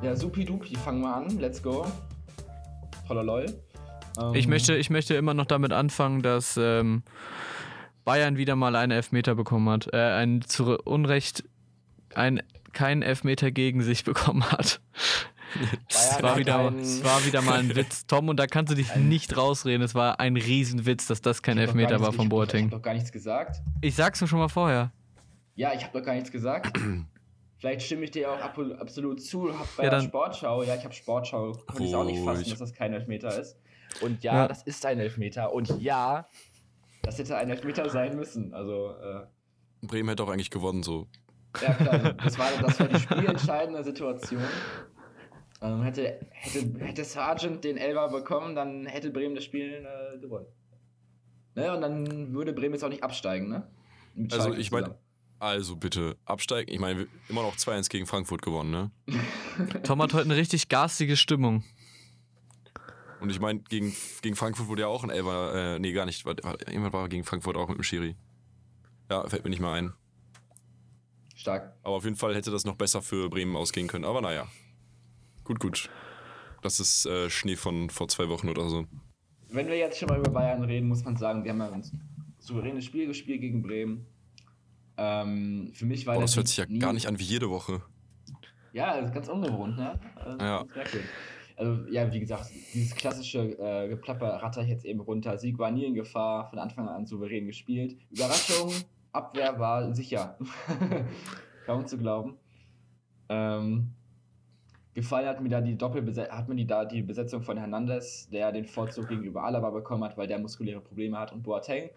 Ja, supi-dupi, fangen wir an. Let's go. Hololol. Ähm, ich, möchte, ich möchte immer noch damit anfangen, dass ähm, Bayern wieder mal einen Elfmeter bekommen hat. Äh, ein zu Unrecht ein, keinen Elfmeter gegen sich bekommen hat. Es war, wieder, es war wieder mal ein Witz, Tom, und da kannst du dich nicht rausreden. Es war ein Riesenwitz, dass das kein Elfmeter war von Boateng. Ich hab doch gar nichts gesagt. Ich sag's mir schon mal vorher. Ja, ich habe doch gar nichts gesagt. Vielleicht stimme ich dir auch ab, absolut zu. Hab bei ja, der Sportschau, ja, ich habe Sportschau, konnte ich auch nicht fassen, dass das kein Elfmeter ist. Und ja, ja, das ist ein Elfmeter. Und ja, das hätte ein Elfmeter sein müssen. Also, äh, Bremen hätte auch eigentlich gewonnen, so. Ja, klar. Das war, das war die spielentscheidende Situation. Ähm, hätte, hätte, hätte Sargent den Elfer bekommen, dann hätte Bremen das Spiel äh, gewonnen. Ne? Und dann würde Bremen jetzt auch nicht absteigen, ne? also ich meine, also bitte, absteigen. Ich meine, immer noch 2-1 gegen Frankfurt gewonnen, ne? Tom hat heute eine richtig garstige Stimmung. Und ich meine, gegen, gegen Frankfurt wurde ja auch ein Elfer, äh, nee, gar nicht. Jemand war gegen Frankfurt auch mit dem Schiri. Ja, fällt mir nicht mal ein. Stark. Aber auf jeden Fall hätte das noch besser für Bremen ausgehen können. Aber naja. Gut, gut. Das ist äh, Schnee von vor zwei Wochen oder so. Wenn wir jetzt schon mal über Bayern reden, muss man sagen, wir haben ja ein souveränes Spiel gespielt gegen Bremen. Ähm, für mich war Boah, das. hört sich ja nie... gar nicht an wie jede Woche. Ja, das ist ganz ungewohnt, ne? Also, ja. Also, ja, wie gesagt, dieses klassische äh, Geplapper ratter ich jetzt eben runter. Sieg war nie in Gefahr, von Anfang an souverän gespielt. Überraschung, Abwehr war sicher. Kaum zu glauben. Ähm, Gefallen hat mir da die Doppelbesetzung, hat mir die, da die Besetzung von Hernandez, der den Vorzug gegenüber Alaba bekommen hat, weil der muskuläre Probleme hat und Boateng,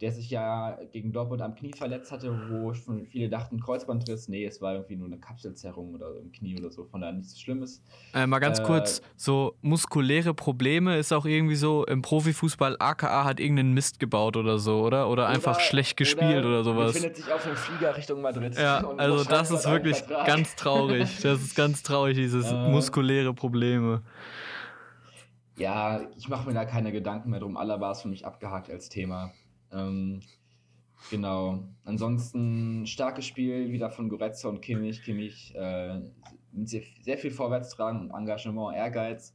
der sich ja gegen Dortmund am Knie verletzt hatte, wo schon viele dachten Kreuzbandriss. Nee, es war irgendwie nur eine Kapselzerrung oder im Knie oder so, von daher nichts Schlimmes. Äh, mal ganz äh, kurz, so muskuläre Probleme ist auch irgendwie so im Profifußball, AKA hat irgendeinen Mist gebaut oder so, oder? Oder einfach oder, schlecht gespielt oder, oder sowas. befindet sich auf dem Flieger Richtung Madrid. Ja, also das ist wirklich ganz traurig. Das ist ganz traurig, dieses äh, muskuläre Probleme. Ja, ich mache mir da keine Gedanken mehr drum. Aller war es für mich abgehakt als Thema. Ähm, genau. Ansonsten starkes Spiel wieder von Goretzka und Kimmich. Kimmich äh, mit sehr, sehr viel Vorwärtstragen und Engagement, Ehrgeiz.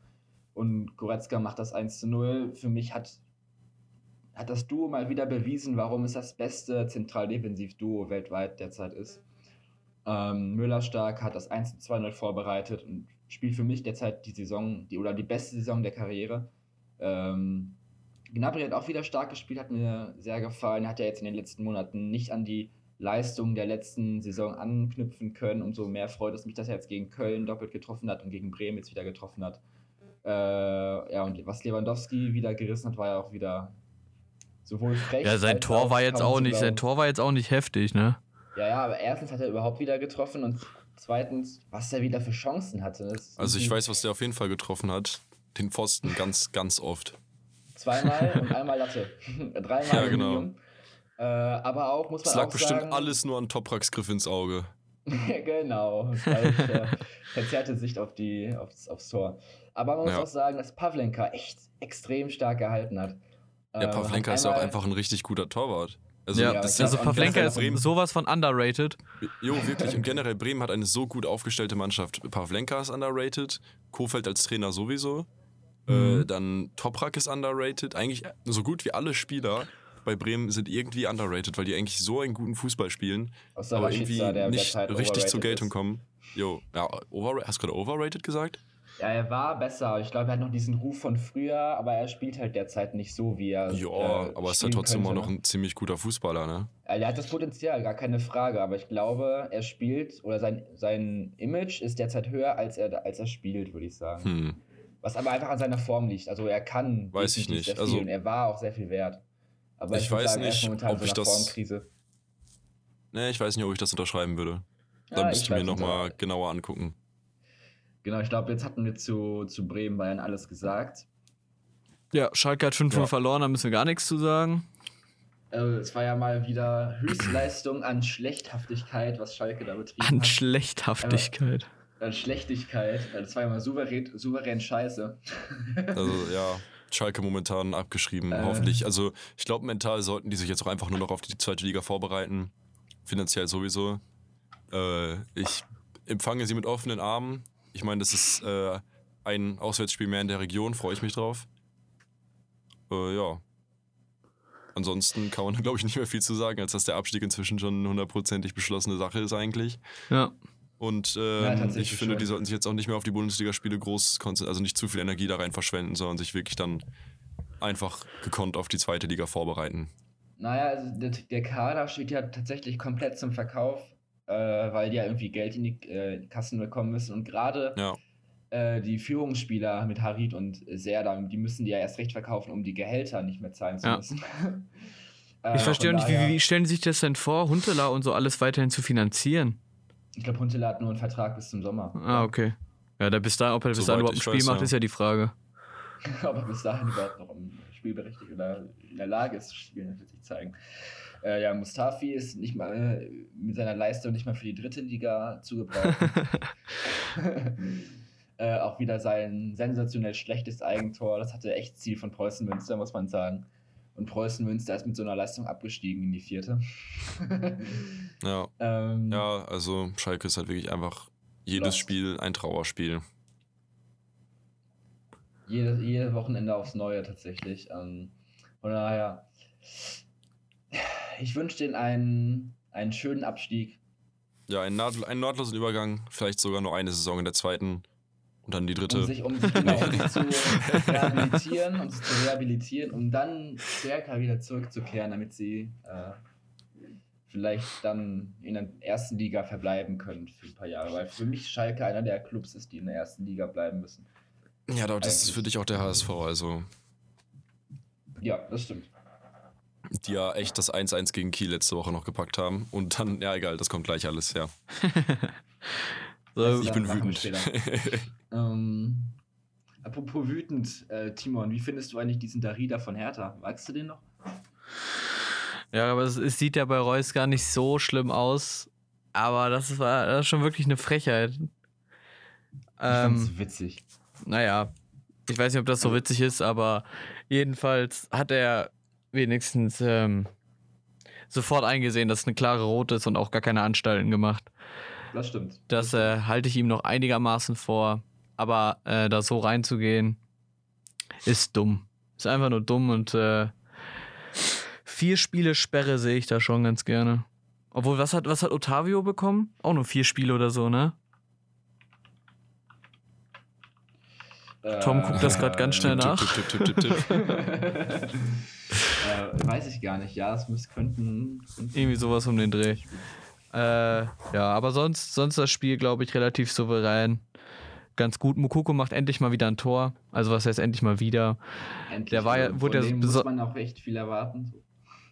Und Goretzka macht das 1 zu 0. Für mich hat, hat das Duo mal wieder bewiesen, warum es das beste Zentral-Defensiv-Duo weltweit derzeit ist. Ähm, Müller stark hat das 1 zu 2-0 vorbereitet und spielt für mich derzeit die Saison, die oder die beste Saison der Karriere. Ähm, Gnabry hat auch wieder stark gespielt, hat mir sehr gefallen. Hat ja jetzt in den letzten Monaten nicht an die Leistung der letzten Saison anknüpfen können. Umso mehr freut es mich, dass er jetzt gegen Köln doppelt getroffen hat und gegen Bremen jetzt wieder getroffen hat. Äh, ja, und was Lewandowski wieder gerissen hat, war ja auch wieder sowohl frech. Ja, sein Tor war jetzt auch nicht, sein Tor war jetzt auch nicht heftig, ne? Ja, ja, aber erstens hat er überhaupt wieder getroffen und zweitens, was er wieder für Chancen hatte. Also ich weiß, was der auf jeden Fall getroffen hat. Den Pfosten ganz, ganz oft. Zweimal und einmal Latte. Dreimal ja, genau. Äh, aber auch muss man Es lag bestimmt sagen, alles nur an Topraks Griff ins Auge. genau. Äh, verzerrte Sicht auf die, aufs, aufs Tor. Aber man muss ja. auch sagen, dass Pavlenka echt extrem stark gehalten hat. Ja, ähm, Pavlenka ist ja auch einfach ein richtig guter Torwart. Also, ja, das also Pavlenka ist Bremen, sowas von underrated. Jo, wirklich. Und generell Bremen hat eine so gut aufgestellte Mannschaft. Pavlenka ist underrated, Kofeld als Trainer sowieso. Äh, mhm. Äh, dann Toprak ist underrated. Eigentlich so gut wie alle Spieler bei Bremen sind irgendwie underrated, weil die eigentlich so einen guten Fußball spielen, aber irgendwie nicht richtig zur Geltung ist. kommen. Jo, ja, over, hast du gerade overrated gesagt? Ja, er war besser. Ich glaube, er hat noch diesen Ruf von früher, aber er spielt halt derzeit nicht so, wie er. Ja, äh, aber ist halt trotzdem immer noch ein ziemlich guter Fußballer, ne? Er hat das Potenzial, gar keine Frage. Aber ich glaube, er spielt oder sein, sein Image ist derzeit höher, als er, als er spielt, würde ich sagen. Hm. Was aber einfach an seiner Form liegt. Also er kann. Weiß ich nicht. Also, und er war auch sehr viel wert. Aber ich, ich weiß sagen, nicht, ob so ich das. Formkrise. Nee, ich weiß nicht, ob ich das unterschreiben würde. Ja, Dann müsst ihr mir nochmal genauer angucken. Genau, ich glaube, jetzt hatten wir zu, zu Bremen Bayern alles gesagt. Ja, Schalke hat 5-0 ja. verloren, da müssen wir gar nichts zu sagen. Äh, es war ja mal wieder Höchstleistung an Schlechthaftigkeit, was Schalke da betrieben an hat. An Schlechthaftigkeit. Aber äh, Schlechtigkeit. Das war ja mal souverän, souverän scheiße. Also ja, Schalke momentan abgeschrieben, äh. hoffentlich. Also ich glaube, mental sollten die sich jetzt auch einfach nur noch auf die zweite Liga vorbereiten. Finanziell sowieso. Äh, ich empfange sie mit offenen Armen. Ich meine, das ist äh, ein Auswärtsspiel mehr in der Region, freue ich mich drauf. Äh, ja. Ansonsten kann man, glaube ich, nicht mehr viel zu sagen, als dass der Abstieg inzwischen schon eine hundertprozentig beschlossene Sache ist eigentlich. Ja. Und Ja, ähm, tatsächlich ich finde, schon. die sollten sich jetzt auch nicht mehr auf die Bundesligaspiele groß konzentrieren, also nicht zu viel Energie da rein verschwenden, sondern sich wirklich dann einfach gekonnt auf die zweite Liga vorbereiten. Naja, also der, der Kader steht ja tatsächlich komplett zum Verkauf, äh, weil die ja irgendwie Geld in die äh, Kassen bekommen müssen. Und gerade Ja. äh, die Führungsspieler mit Harid und Serda, die müssen die ja erst recht verkaufen, um die Gehälter nicht mehr zahlen zu Ja. müssen. Äh, Ich verstehe von auch nicht, wie, wie stellen Sie sich das denn vor, Huntela und so alles weiterhin zu finanzieren? Ich glaube, Huntela hat nur einen Vertrag bis zum Sommer. Ah, okay. Ja, der bis dahin, ob er bis dahin überhaupt ein Spiel weiß, macht, ja. ist ja die Frage. Ob er bis dahin überhaupt noch im Spielberechtigt oder in der Lage ist zu spielen, das wird sich zeigen. Äh, ja, Mustafi ist nicht mal äh, mit seiner Leistung nicht mal für die dritte Liga zu gebrauchen. äh, auch wieder sein sensationell schlechtes Eigentor. Das hatte echt Ziel von Preußen Münster, muss man sagen. Und Preußen Münster ist mit so einer Leistung abgestiegen in die vierte. Ja. ähm, ja, also Schalke ist halt wirklich einfach jedes Lost. Spiel ein Trauerspiel. Jedes, jedes Wochenende aufs Neue tatsächlich. Ähm, von daher, ich wünsche denen einen, einen schönen Abstieg. Ja, einen nahtlosen Übergang, vielleicht sogar nur eine Saison in der zweiten und dann die dritte. Um sich, um sich, genau, um sich zu rehabilitieren, um sich zu rehabilitieren, um dann stärker wieder zurückzukehren, damit sie äh, vielleicht dann in der ersten Liga verbleiben können für ein paar Jahre. Weil für mich Schalke einer der Clubs ist, die in der ersten Liga bleiben müssen. ja, aber das ist für dich auch der HSV, also Ja, das stimmt. die ja echt das 1-1 gegen Kiel letzte Woche noch gepackt haben. Und dann, ja egal, das kommt gleich alles, ja. So, Ich bin wütend. Ähm, apropos wütend, äh, Timon, wie findest du eigentlich diesen Darida von Hertha? Magst du den noch? ja, aber es, es sieht ja bei Reus gar nicht so schlimm aus. Aber das war das ist schon wirklich eine Frechheit. Ich Ähm, fand's witzig. naja, ich weiß nicht, ob das so witzig ist, aber jedenfalls hat er wenigstens ähm, sofort eingesehen, dass es eine klare Rot ist und auch gar keine Anstalten gemacht. Das stimmt. Das äh, halte ich ihm noch einigermaßen vor. Aber äh, da so reinzugehen, ist dumm. Ist einfach nur dumm und äh, vier Spiele Sperre sehe ich da schon ganz gerne. Obwohl, was hat, was hat Otavio bekommen? Auch nur vier Spiele oder so, ne? Tom guckt das grad ganz schnell nach. Tipp, tipp, tipp, tipp, tipp. äh, weiß ich gar nicht. Ja, es müß, könnten, könnten. Irgendwie sowas um den Dreh. Äh, ja, aber sonst, sonst das Spiel, glaube ich, relativ souverän. Ganz gut. Mukoko macht endlich mal wieder ein Tor. Also was heißt endlich mal wieder? Endlich. der war ja- wurde ja muss man auch echt viel erwarten.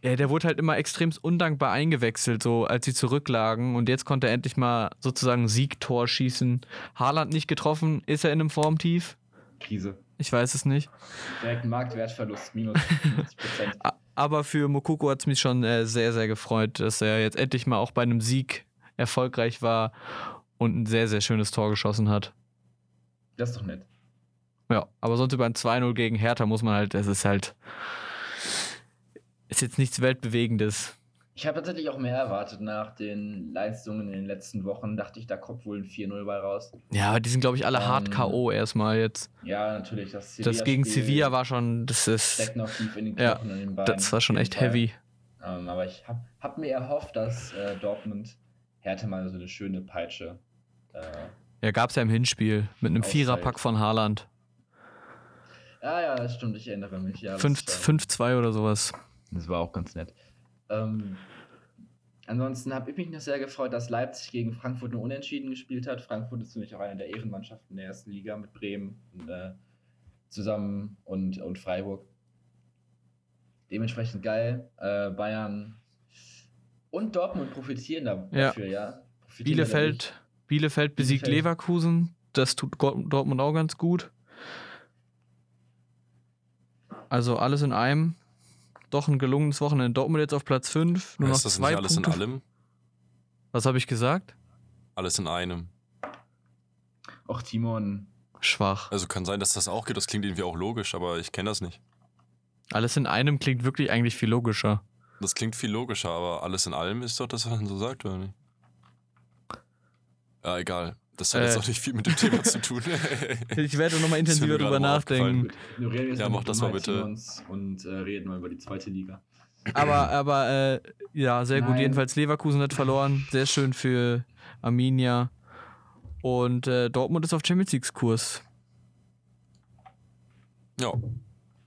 Ja, der wurde halt immer extremst undankbar eingewechselt, so als sie zurücklagen. Und jetzt konnte er endlich mal sozusagen ein Siegtor schießen. Haaland nicht getroffen. Ist er in einem Formtief? Krise. Ich weiß es nicht. Direkt ein Marktwertverlust, minus 50 Prozent. A- Aber für Mokoko hat es mich schon äh, sehr, sehr gefreut, dass er jetzt endlich mal auch bei einem Sieg erfolgreich war und ein sehr, sehr schönes Tor geschossen hat. Das ist doch nett. Ja, aber sonst über ein 2-0 gegen Hertha muss man halt, es ist halt, ist jetzt nichts Weltbewegendes. Ich habe tatsächlich auch mehr erwartet nach den Leistungen in den letzten Wochen. Dachte ich, da kommt wohl ein 4-0 bei raus. Ja, aber die sind, glaube ich, alle hart Ähm, K.O. erstmal jetzt. Ja, natürlich. Das, Das gegen Sevilla-Spiel Sevilla war schon, das ist, steckt noch tief in den Ja, und den Beinen. das war schon echt heavy. Ähm, aber ich habe hab mir erhofft, dass äh, Dortmund Hertha mal so eine schöne Peitsche. Äh, Ja, gab's ja im Hinspiel mit einem. Viererpack von Haaland. ja, ja, das stimmt, ich erinnere mich. Ja, das, Fünf- war- 5-2 oder sowas. das war auch ganz nett. Ähm, ansonsten habe ich mich noch sehr gefreut, dass Leipzig gegen Frankfurt nur unentschieden gespielt hat. Frankfurt ist nämlich auch eine der Ehrenmannschaften der ersten Liga mit Bremen und, äh, zusammen und, und Freiburg. Dementsprechend geil. Äh, Bayern und Dortmund profitieren da- Ja. dafür, ja. Profitieren Bielefeld, Bielefeld besiegt Bielefeld. Leverkusen. Das tut Dortmund auch ganz gut. Also alles in einem. Doch ein gelungenes Wochenende. Dortmund jetzt auf Platz 5. Nur noch ist das zwei nicht alles Punkte. in allem? Was habe ich gesagt? Alles in einem. Auch Timon. Schwach. Also kann sein, dass das auch geht. Das klingt irgendwie auch logisch, aber ich kenne das nicht. Alles in einem klingt wirklich eigentlich viel logischer. Das klingt viel logischer, aber alles in allem ist doch das, was man so sagt, oder nicht? Ja, egal. Das hat Äh. jetzt auch nicht viel mit dem Thema zu tun. Ich werde nochmal intensiver drüber nachdenken. Gut, Ja, mach das mal bitte. Und äh, reden mal über die zweite Liga. Aber, aber äh, ja, sehr gut. Nein. Jedenfalls Leverkusen hat verloren. Sehr schön für Arminia. Und äh, Dortmund ist auf Champions League Kurs. ja,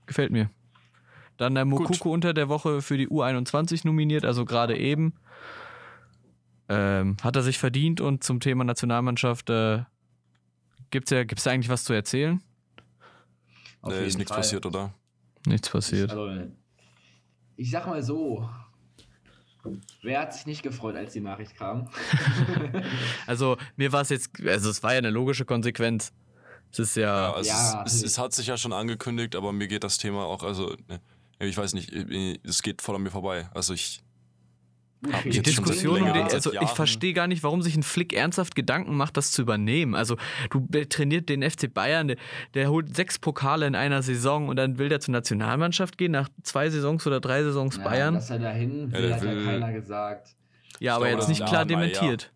Gefällt mir. Dann der Mokoko unter der Woche für die U21 nominiert, also gerade eben. Ähm, hat er sich verdient und zum Thema Nationalmannschaft äh, gibt's ja, gibt's da eigentlich was zu erzählen? Auf nee, jeden ist nichts Fall. passiert, oder? Nichts passiert. Also, ich sag mal so. Wer hat sich nicht gefreut, als die Nachricht kam? Also mir war es jetzt, also es war ja eine logische Konsequenz. Es ist Ja, ja, also Ja, es, es, es hat sich ja schon angekündigt, aber mir geht das Thema auch, also, ne, ich weiß nicht, es geht voll an mir vorbei. Also ich, Gut, Hab für ich die Diskussion, um seit also ich verstehe gar nicht, warum sich ein Flick ernsthaft Gedanken macht, das zu übernehmen. Also du trainiert den FC Bayern, der, der holt sechs Pokale in einer Saison und dann will der zur Nationalmannschaft gehen, nach zwei Saisons oder drei Saisons Ja, Bayern. Dass er dahin Ja, will, der hat ja keiner gesagt. Ja, aber glaube, jetzt nicht klar mal, ja. dementiert.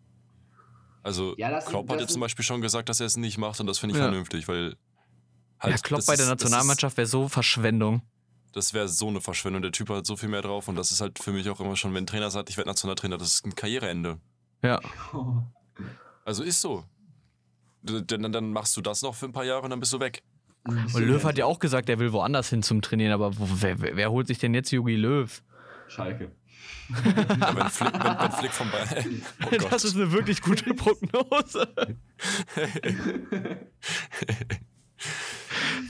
also Ja, das- Klopp hat das jetzt zum Beispiel schon gesagt, dass er es nicht macht und das finde ich Ja. vernünftig, weil Ja, halt, Klopp das bei der Nationalmannschaft wäre so Verschwendung. Das wäre so eine Verschwendung. Der Typ hat so viel mehr drauf und das ist halt für mich auch immer schon, wenn ein Trainer sagt, ich werde Nationaltrainer, das ist ein Karriereende. Ja. Also ist so. Dann, dann machst du das noch für ein paar Jahre und dann bist du weg. Und Löw hat ja auch gesagt, er will woanders hin zum Trainieren, aber wo, wer, wer, holt sich denn jetzt Jogi Löw? Schalke. Ja, wenn, Flick, wenn, wenn Flick von Bayern. Oh. Das ist eine wirklich gute Prognose.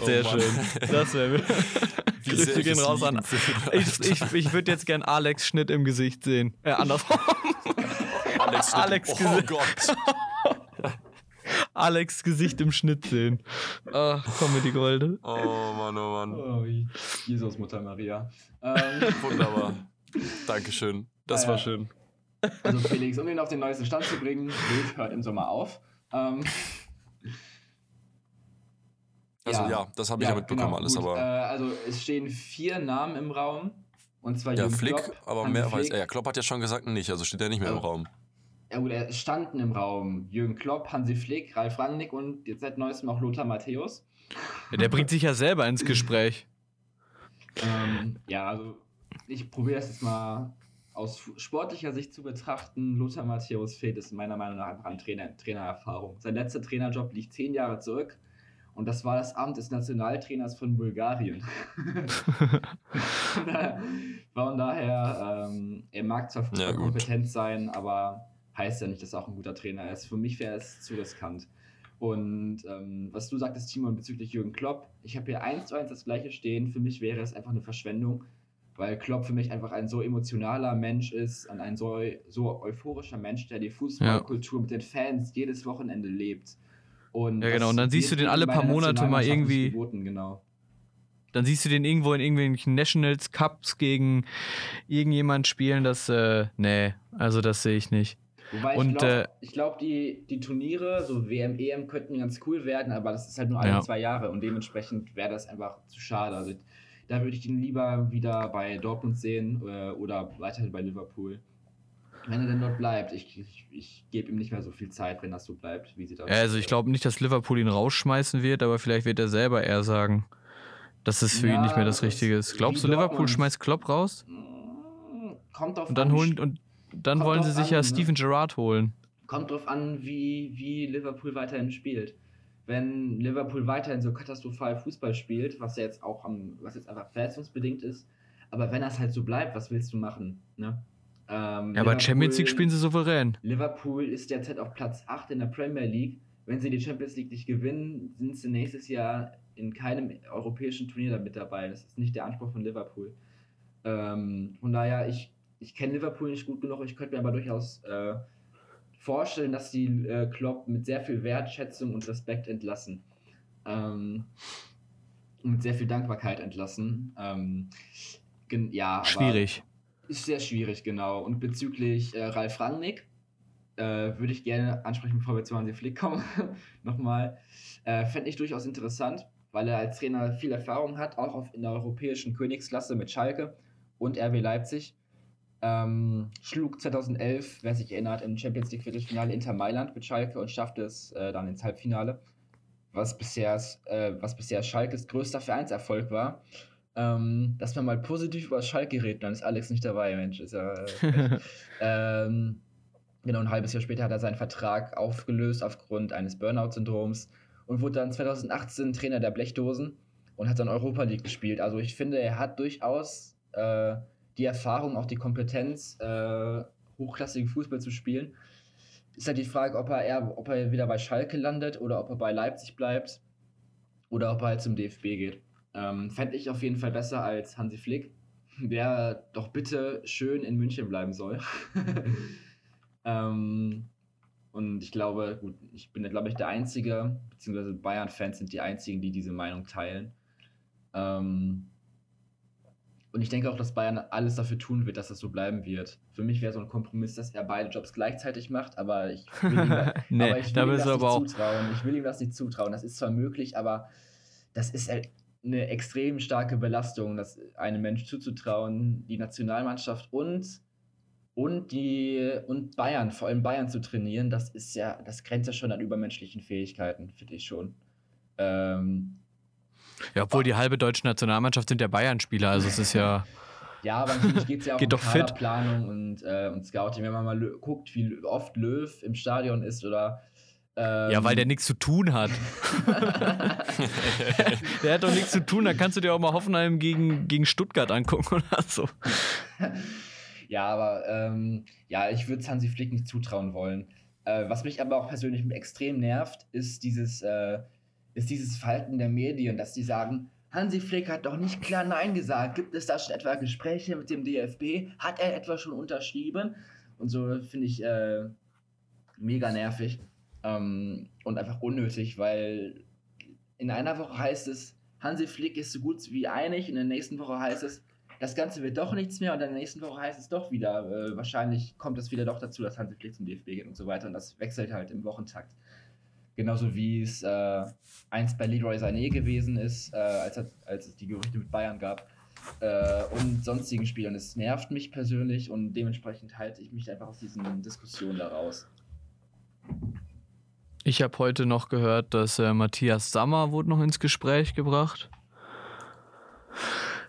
Sehr Oh schön. Das wäre. Grüße gehen raus an. würde. Ich, ich, ich würde jetzt gern Alex Schnitt im Gesicht sehen. Äh, andersrum. Alex, Alex oh gesehen. Gott. Alex Gesicht im Schnitt sehen. Ach, Comedy Golde. Oh Mann, oh Mann. Oh, Jesus, Mutter Maria. Ähm, Wunderbar. Dankeschön. Das Ja, war schön. also Felix, um ihn auf den neuesten Stand zu bringen, Löw hört im Sommer auf. Ähm, Also ja, Ja. das habe ich ja, mitbekommen genau, alles, gut. aber. Äh, also es stehen vier Namen im Raum. Und zwar ja, Jürgen Flick, Klopp, aber Hansi mehr weiß Flick. er. Ja, Klopp hat ja schon gesagt, nicht, also steht er nicht mehr im Ja. Raum. Ja gut, er standen im Raum. Jürgen Klopp, Hansi Flick, Ralf Rangnick und jetzt seit neuestem auch Lothar Matthäus. Ja, der bringt sich ja selber ins Gespräch. Ähm, ja, also ich probiere das jetzt mal aus sportlicher Sicht zu betrachten. Lothar Matthäus fehlt es meiner Meinung nach einfach an Trainer, Trainererfahrung. Sein letzter Trainerjob liegt zehn Jahre zurück und das war das Amt des Nationaltrainers von Bulgarien. von daher, ähm, er mag zwar Ja, gut. kompetent sein, aber heißt ja nicht, dass er auch ein guter Trainer ist. Für mich wäre es zu riskant. Und ähm, was du sagtest, Timon, bezüglich Jürgen Klopp, ich habe hier eins zu eins das gleiche stehen. Für mich wäre es einfach eine Verschwendung, weil Klopp für mich einfach ein so emotionaler Mensch ist und ein so, so euphorischer Mensch, der die Fußballkultur mit den Fans jedes Wochenende lebt. Und Ja, genau, und dann siehst du den alle paar Monate mal irgendwie- genau. Dann siehst du den irgendwo in irgendwelchen Nationals Cups gegen irgendjemand spielen, das, äh, nee, also das sehe ich nicht. Wobei Und, ich glaube, äh, glaub, die, die Turniere, so WM, EM, könnten ganz cool werden, aber das ist halt nur alle Ja. zwei Jahre und dementsprechend wäre das einfach zu schade. Also, da würde ich ihn lieber wieder bei Dortmund sehen äh, oder weiterhin bei Liverpool. Wenn er denn dort bleibt, ich, ich, ich gebe ihm nicht mehr so viel Zeit, wenn das so bleibt. Wie sieht das Ja, also ich glaube nicht, dass Liverpool ihn rausschmeißen wird, aber vielleicht wird er selber eher sagen, dass es für ihn Ja, nicht mehr das Richtige ist. Glaubst du, wie Liverpool Dortmund. schmeißt Klopp raus? Mm, Kommt drauf Und dann an, holen und dann wollen sie sich ja an, ne? Steven Gerrard holen. Kommt drauf an, wie, wie Liverpool weiterhin spielt. Wenn Liverpool weiterhin so katastrophal Fußball spielt, was ja jetzt auch am, was jetzt einfach verletzungsbedingt ist, aber wenn das halt so bleibt, was willst du machen? Ne? Ähm, Ja, aber Champions League spielen sie souverän. Liverpool ist derzeit auf Platz 8 in der Premier League. Wenn sie die Champions League nicht gewinnen, sind sie nächstes Jahr in keinem europäischen Turnier damit dabei. Das ist nicht der Anspruch von Liverpool. Ähm, von daher, ich, ich kenne Liverpool nicht gut genug. Ich könnte mir aber durchaus äh, vorstellen, dass die äh, Klopp mit sehr viel Wertschätzung und Respekt entlassen. Ähm, und mit sehr viel Dankbarkeit entlassen. Ähm, ja, aber- Schwierig. Ist sehr schwierig, genau. Und bezüglich äh, Ralf Rangnick äh, würde ich gerne ansprechen, bevor wir zu Hansi Flick kommen, nochmal. Äh, Fände ich durchaus interessant, weil er als Trainer viel Erfahrung hat, auch auf, in der europäischen Königsklasse mit Schalke und RB Leipzig. Ähm, schlug 2011, wer sich erinnert, im Champions League Viertelfinale Inter Mailand mit Schalke und schaffte es äh, dann ins Halbfinale, was bisher, äh, was bisher Schalkes größter Vereinserfolg war. Ähm, dass man mal positiv über Schalke redet, dann ist Alex nicht dabei, Mensch. Ist ja, ähm, genau, ein halbes Jahr später hat er seinen Vertrag aufgelöst aufgrund eines Burnout-Syndroms und wurde dann 2018 Trainer der Blechdosen und hat dann Europa League gespielt. Also ich finde, er hat durchaus äh, die Erfahrung, auch die Kompetenz, äh, hochklassigen Fußball zu spielen. Ist halt die Frage, ob er, eher, ob er wieder bei Schalke landet oder ob er bei Leipzig bleibt oder ob er halt zum DFB geht. Ähm, Fände ich auf jeden Fall besser als Hansi Flick, der doch bitte schön in München bleiben soll. ähm, und ich glaube, gut, ich bin, glaube ich, der Einzige, beziehungsweise Bayern-Fans sind die Einzigen, die diese Meinung teilen. Ähm, und ich denke auch, dass Bayern alles dafür tun wird, dass das so bleiben wird. Für mich wäre so ein Kompromiss, dass er beide Jobs gleichzeitig macht, aber ich will ihm, nee, aber ich will ihm das nicht zutrauen. Ich will ihm das nicht zutrauen. Das ist zwar möglich, aber das ist eine extrem starke Belastung, das einem Mensch zuzutrauen, die Nationalmannschaft und und die und Bayern, vor allem Bayern zu trainieren, das ist ja, das grenzt ja schon an übermenschlichen Fähigkeiten, finde ich schon. Ähm, ja, obwohl die halbe deutsche Nationalmannschaft sind ja Bayern-Spieler, also es ist ja. Ja, aber natürlich geht es ja auch Geht um Planung und, äh, und Scouting. Wenn man mal guckt, wie oft Löw im Stadion ist oder. Ähm ja, weil der nichts zu tun hat. der hat doch nichts zu tun, da kannst du dir auch mal Hoffenheim gegen, gegen Stuttgart angucken oder so. ja, aber ähm, ja, ich würde es Hansi Flick nicht zutrauen wollen. Äh, was mich aber auch persönlich extrem nervt, ist dieses. Äh, ist dieses Verhalten der Medien, dass die sagen, Hansi Flick hat doch nicht klar Nein gesagt. Gibt es da schon etwa Gespräche mit dem DFB? Hat er etwa schon unterschrieben? Und so finde ich äh, mega nervig ähm, und einfach unnötig, weil in einer Woche heißt es, Hansi Flick ist so gut wie einig, in der nächsten Woche heißt es, das Ganze wird doch nichts mehr und in der nächsten Woche heißt es doch wieder, äh, wahrscheinlich kommt es wieder doch dazu, dass Hansi Flick zum DFB geht und so weiter und das wechselt halt im Wochentakt. Genauso wie es äh, einst bei Leroy Sané gewesen ist, äh, als, als es die Gerüchte mit Bayern gab. Äh, und sonstigen Spielern. Es nervt mich persönlich und dementsprechend halte ich mich einfach aus diesen Diskussionen da raus. Ich habe heute noch gehört, dass äh, Matthias Sammer wurde noch ins Gespräch gebracht.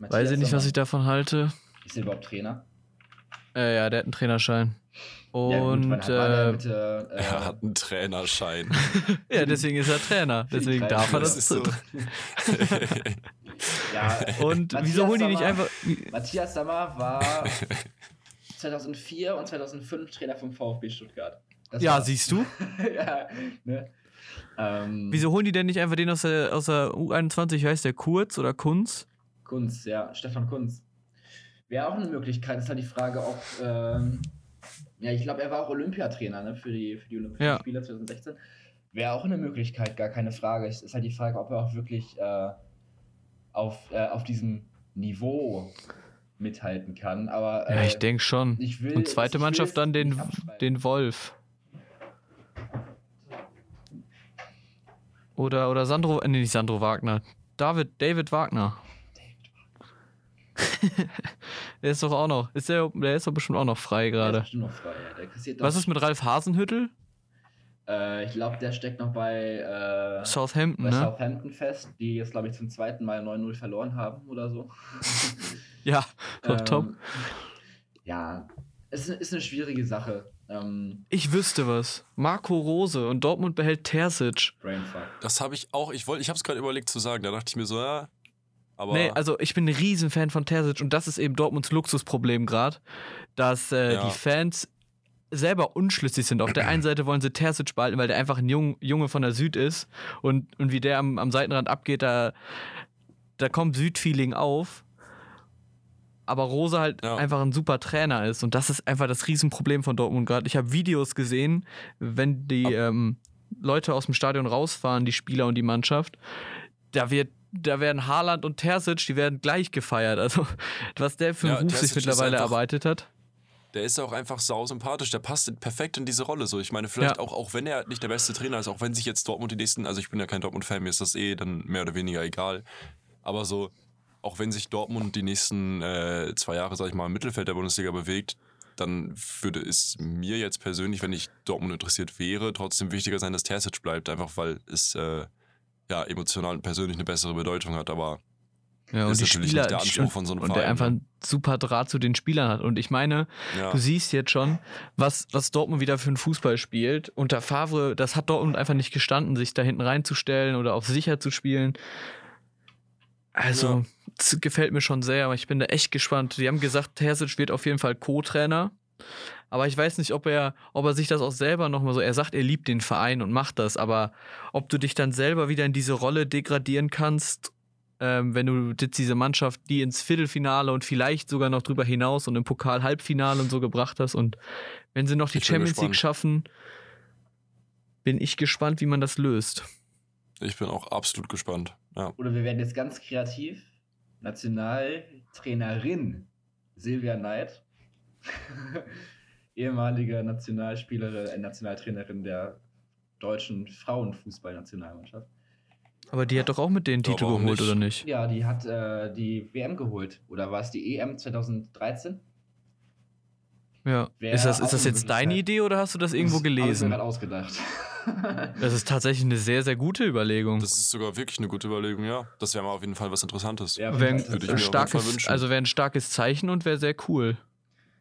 Matthias Weiß ich nicht, Sommer. was ich davon halte. Ist er überhaupt Trainer? Äh, ja, der hat einen Trainerschein. Und ja, gut, äh, bitte, äh, er hat einen Trainerschein. ja, deswegen ist er Trainer. Deswegen darf er das. das so. ja, und Matthias wieso holen die nicht einfach. Matthias Sammer war 2004 und 2005 Trainer vom VfB Stuttgart. Das ja, siehst du? ja, ne? ähm, wieso holen die denn nicht einfach den aus der, aus der U21, heißt der Kurz oder Kunz? Kunz, ja, Stefan Kunz. Wäre auch eine Möglichkeit, ist halt die Frage, ob. Ähm, ja, ich glaube, er war auch Olympiatrainer ne, für, die, für die Olympischen ja. Spiele 2016. Wäre auch eine Möglichkeit, gar keine Frage. Es ist halt die Frage, ob er auch wirklich äh, auf, äh, auf diesem Niveau mithalten kann. Aber, äh, ja, ich denke schon. Ich will, Und zweite Mannschaft dann den, den Wolf. Oder, oder Sandro, äh, nee, nicht Sandro Wagner. David, David Wagner. der ist doch auch noch. Ist der, der ist doch bestimmt auch noch frei gerade. Ja. Was ist mit Ralf Hasenhüttel? Äh, ich glaube, der steckt noch bei, äh, Southampton, bei ne? Southampton fest, die jetzt, glaube ich, zum zweiten Mal 9-0 verloren haben oder so. ja, top, ähm, top. Ja, es ist eine schwierige Sache. Ähm, ich wüsste was. Marco Rose und Dortmund behält Terzic. Brainfuck. Das habe ich auch, ich wollte, ich habe es gerade überlegt zu sagen, da dachte ich mir so, ja, aber nee, also ich bin ein Riesenfan von Terzic und das ist eben Dortmunds Luxusproblem gerade, dass äh, ja. die Fans selber unschlüssig sind. Auf der einen Seite wollen sie Terzic behalten, weil der einfach ein Jung, Junge von der Süd ist und, und wie der am, am Seitenrand abgeht, da, da kommt Südfeeling auf. Aber Rose halt ja. einfach ein super Trainer ist und das ist einfach das Riesenproblem von Dortmund gerade. Ich habe Videos gesehen, wenn die ähm, Leute aus dem Stadion rausfahren, die Spieler und die Mannschaft, da wird da werden Haaland und Terzic, die werden gleich gefeiert. Also, was der für einen ja, Ruf sich mittlerweile einfach, erarbeitet hat. Der ist auch einfach sau sympathisch. Der passt perfekt in diese Rolle. So, ich meine, vielleicht ja. auch, auch wenn er nicht der beste Trainer ist, auch wenn sich jetzt Dortmund die nächsten, also ich bin ja kein Dortmund-Fan, mir ist das eh dann mehr oder weniger egal. Aber so, auch wenn sich Dortmund die nächsten äh, zwei Jahre, sag ich mal, im Mittelfeld der Bundesliga bewegt, dann würde es mir jetzt persönlich, wenn ich Dortmund interessiert wäre, trotzdem wichtiger sein, dass Terzic bleibt, einfach weil es äh, ja emotional und persönlich eine bessere Bedeutung hat. Aber Ja, und ist die natürlich Spieler nicht der Anspruch von so einem und der Verein. einfach ne? einen super Draht zu den Spielern hat. Und ich meine, ja. du siehst jetzt schon, was, was Dortmund wieder für einen Fußball spielt. Unter Favre, das hat Dortmund einfach nicht gestanden, sich da hinten reinzustellen oder auf sicher zu spielen. Also, das gefällt mir schon sehr, aber ich bin da echt gespannt. Die haben gesagt, Terzic wird auf jeden Fall Co-Trainer. Aber ich weiß nicht, ob er, ob er sich das auch selber nochmal so. Er sagt, er liebt den Verein und macht das, aber ob du dich dann selber wieder in diese Rolle degradieren kannst, ähm, wenn du jetzt diese Mannschaft, die ins Viertelfinale und vielleicht sogar noch drüber hinaus und im Pokal Halbfinale und so gebracht hast und wenn sie noch die Champions League gespannt. schaffen, bin ich gespannt, wie man das löst. Ich bin auch absolut gespannt. Ja. Oder wir werden jetzt ganz kreativ. Nationaltrainerin Silvia Neid. Ehemalige Nationalspielerin, äh, Nationaltrainerin der deutschen Frauenfußballnationalmannschaft. Aber die hat doch auch mit den Titel geholt, nicht. oder nicht? Ja, die hat äh, die WM geholt. Oder war es die EM 2013? Ja. Wär Ist das, ist das jetzt deine. Idee oder hast du das irgendwo Das hab ich mir gelesen? gerade ausgedacht. Das ist tatsächlich eine sehr, sehr gute Überlegung. Das ist sogar wirklich eine gute Überlegung, ja. Das wäre mal auf jeden Fall was Interessantes. Ja, Wäre das- würde ich ein, mir auf jeden Fall starkes, wünschen. also wäre ein starkes Zeichen und wäre sehr cool.